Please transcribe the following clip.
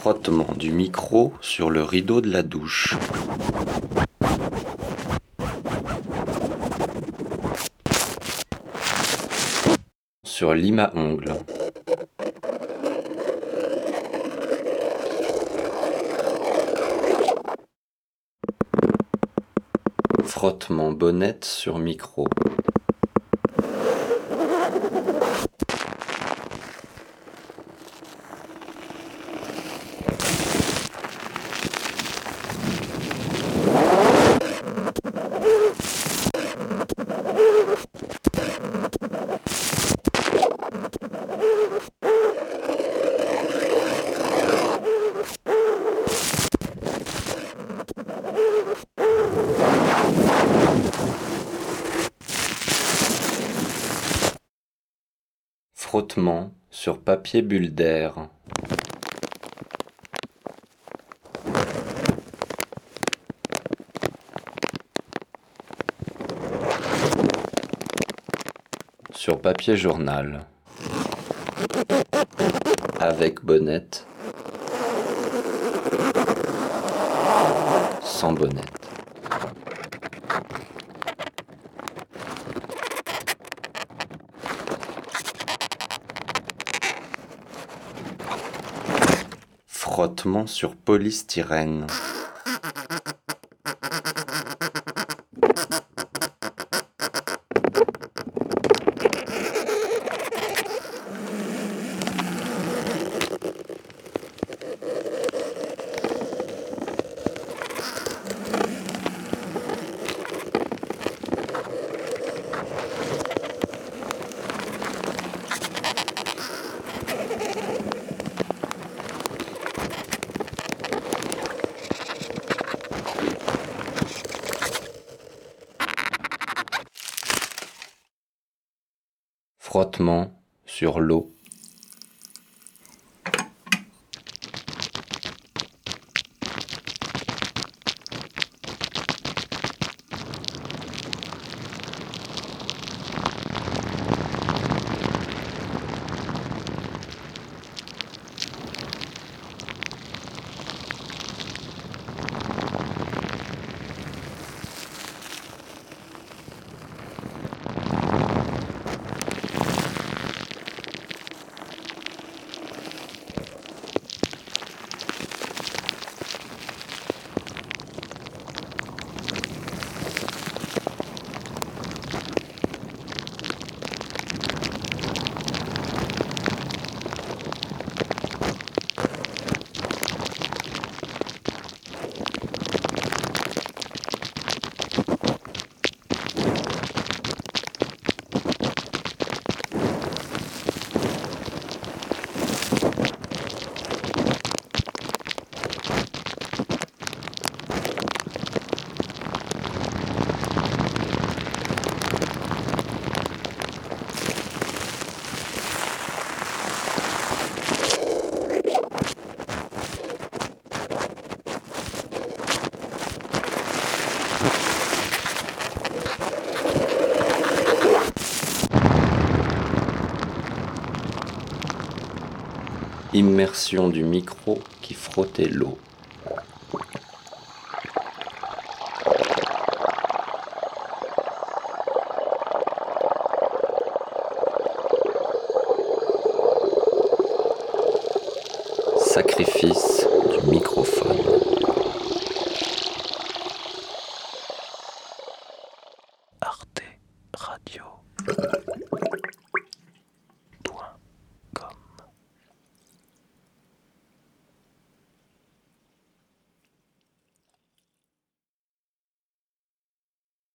Frottement du micro sur le rideau de la douche. Sur lime à ongles. Frottement bonnette sur micro. Frottement sur papier bulle d'air. Sur papier journal. Avec bonnette. Sans bonnette. Frottement sur polystyrène. Frottement sur l'eau. Immersion du micro qui frottait l'eau. Sacrifice du microphone. Radio.